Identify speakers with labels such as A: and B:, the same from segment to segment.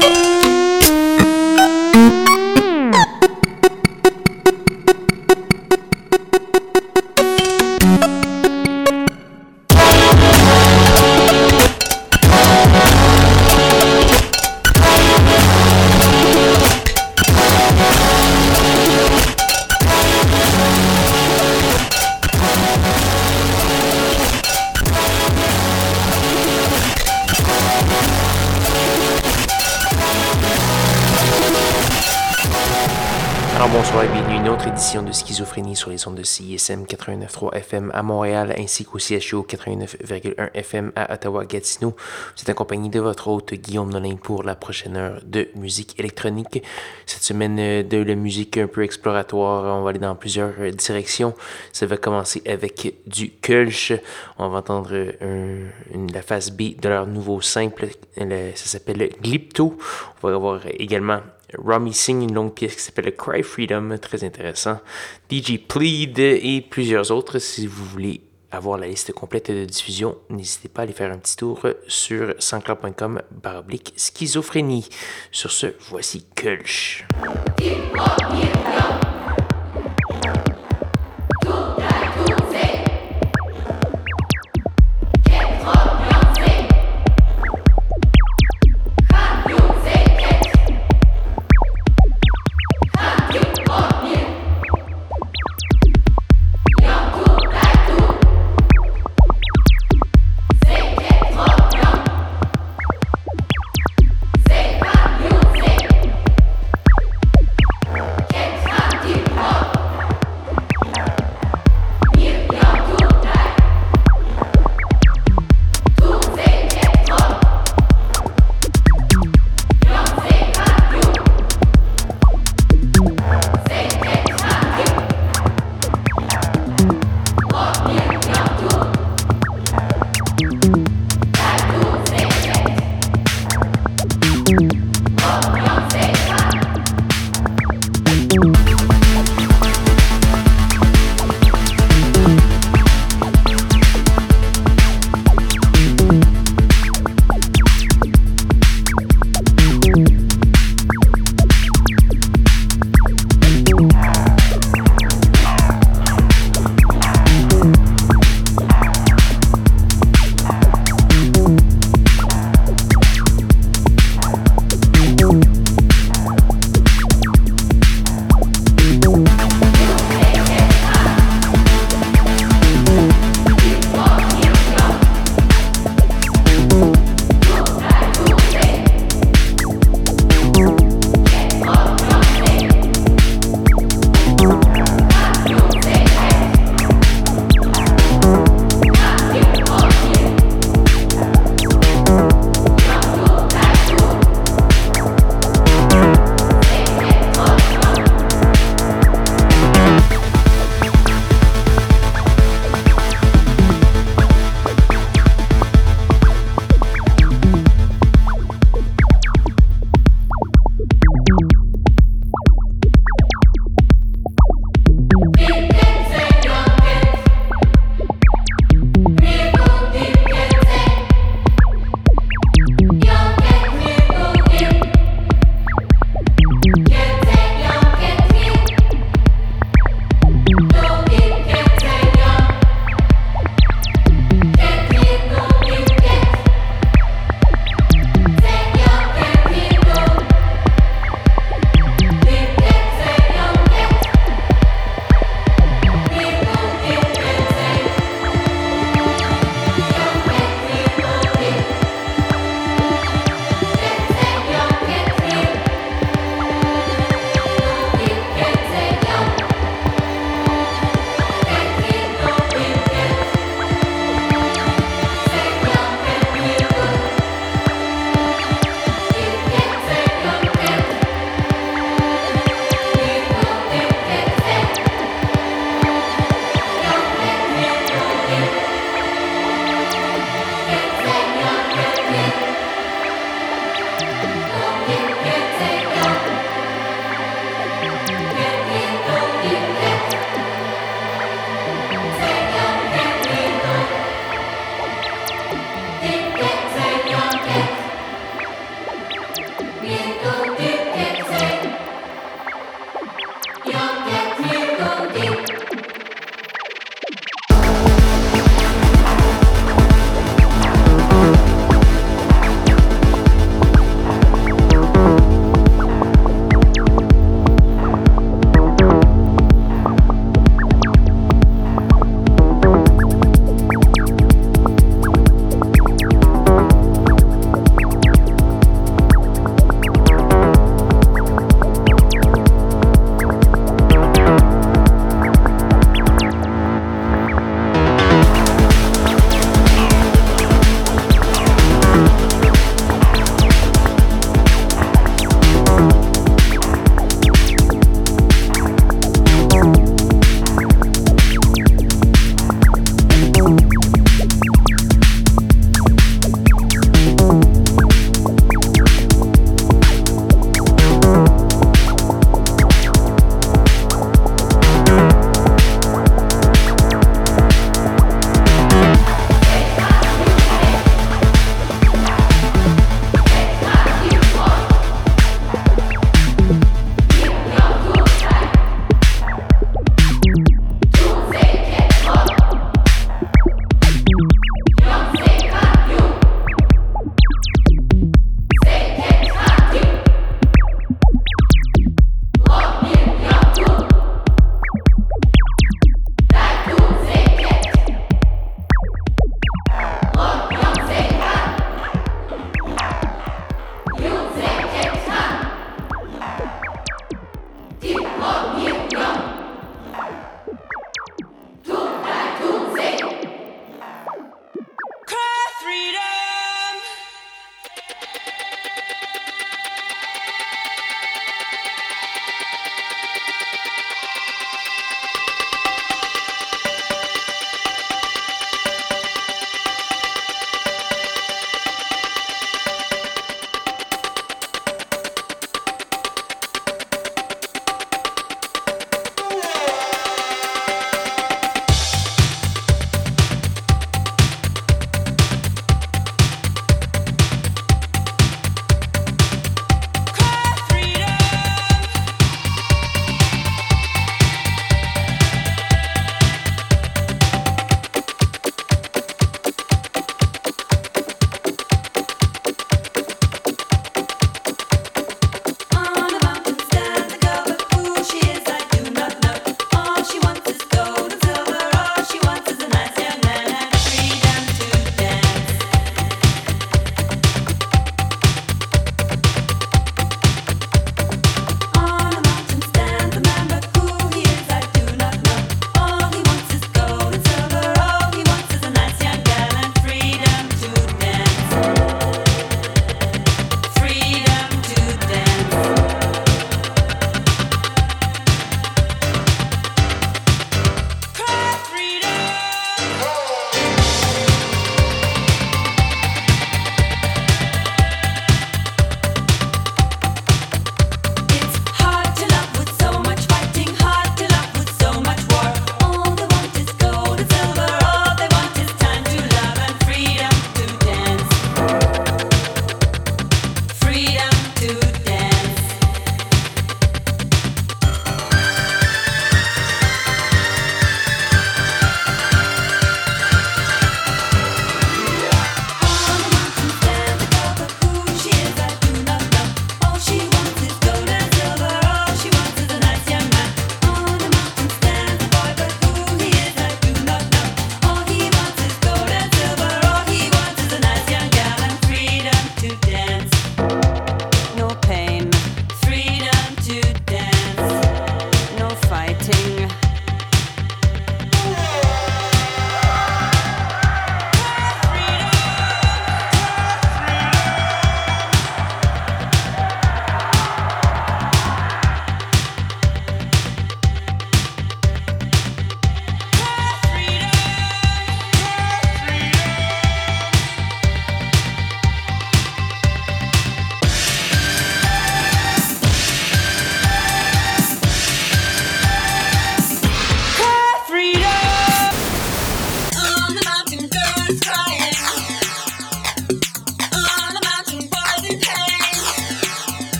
A: de schizophrénie sur les ondes de CISM 89.3 FM à Montréal ainsi qu'au CHU 89.1 FM à Ottawa-Gatineau. Vous êtes accompagné de votre hôte Guillaume Nolin pour la prochaine heure de musique électronique. Cette semaine euh, de la musique un peu exploratoire, on va aller dans plusieurs euh, directions. Ça va commencer avec du Kölsch. On va entendre euh, la phase B de leur nouveau simple. Ça s'appelle Glipto. On va avoir également Romy signe une longue pièce qui s'appelle Cry Freedom, très intéressant. DJ Plead et plusieurs autres. Si vous voulez avoir la liste complète de diffusion, n'hésitez pas à aller faire un petit tour sur sanscloud.com baroblique schizophrénie. Sur ce, voici Kulch.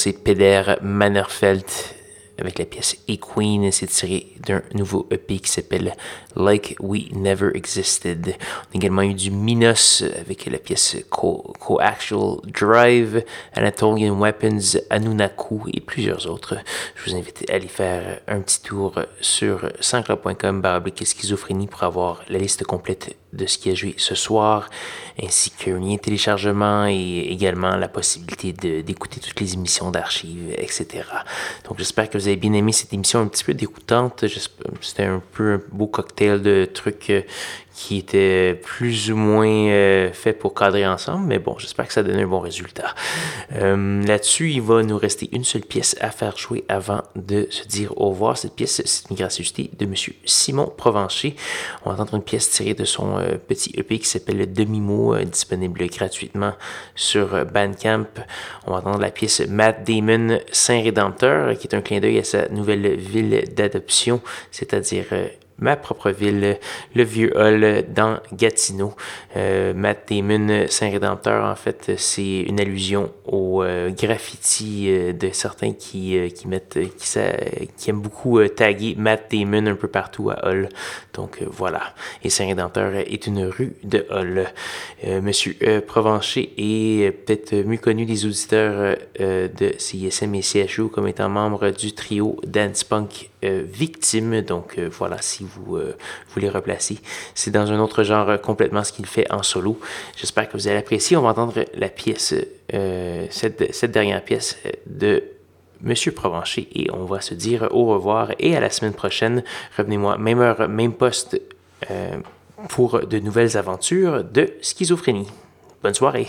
A: C'est Peder Mannerfeld avec la pièce Queen. C'est tiré d'un nouveau EP qui s'appelle Like We Never Existed. On a également eu du Minos avec la pièce Co-Actual Drive, Anatolian Weapons, Anunaku et plusieurs autres. Je vous invite à aller faire un petit tour sur sansclub.com baroblique schizophrénie pour avoir la liste complète de ce qui a joué ce soir, ainsi qu'un lien téléchargement et également la possibilité d'écouter toutes les émissions d'archives, etc. Donc j'espère que vous avez bien aimé cette émission un petit peu déroutante. C'était un peu un beau cocktail de trucs euh, qui était plus ou moins euh, fait pour cadrer ensemble, mais bon, j'espère que ça donne un bon résultat. Euh, là-dessus, il va nous rester une seule pièce à faire jouer avant de se dire au revoir. Cette pièce, c'est une gracieuseté de Monsieur Simon Provencher. On va entendre une pièce tirée de son euh, petit EP qui s'appelle Le Demi-mot, disponible gratuitement sur Bandcamp. On va entendre la pièce Matt Damon, Saint-Rédempteur, qui est un clin d'œil à sa nouvelle ville d'adoption, c'est-à-dire ma propre ville, le Vieux Hall dans Gatineau. Euh, Matt Damon, Saint-Rédempteur, en fait, c'est une allusion au euh, graffiti euh, de certains qui, mettent, qui, aiment beaucoup taguer Matt Damon un peu partout à Hall. Donc voilà. Et Saint-Rédempteur est une rue de Hall. Monsieur Provencher est peut-être mieux connu des auditeurs de CISM et CHU comme étant membre du trio Dance Punk Victime. Donc voilà, si euh, voulez replacer. C'est dans un autre genre euh, complètement ce qu'il fait en solo. J'espère que vous allez apprécier. On va entendre la pièce, euh, cette, cette, dernière pièce de Monsieur Provencher et on va se dire au revoir et à la semaine prochaine. Revenez-moi, même heure, même poste pour de nouvelles aventures de schizophrénie. Bonne soirée.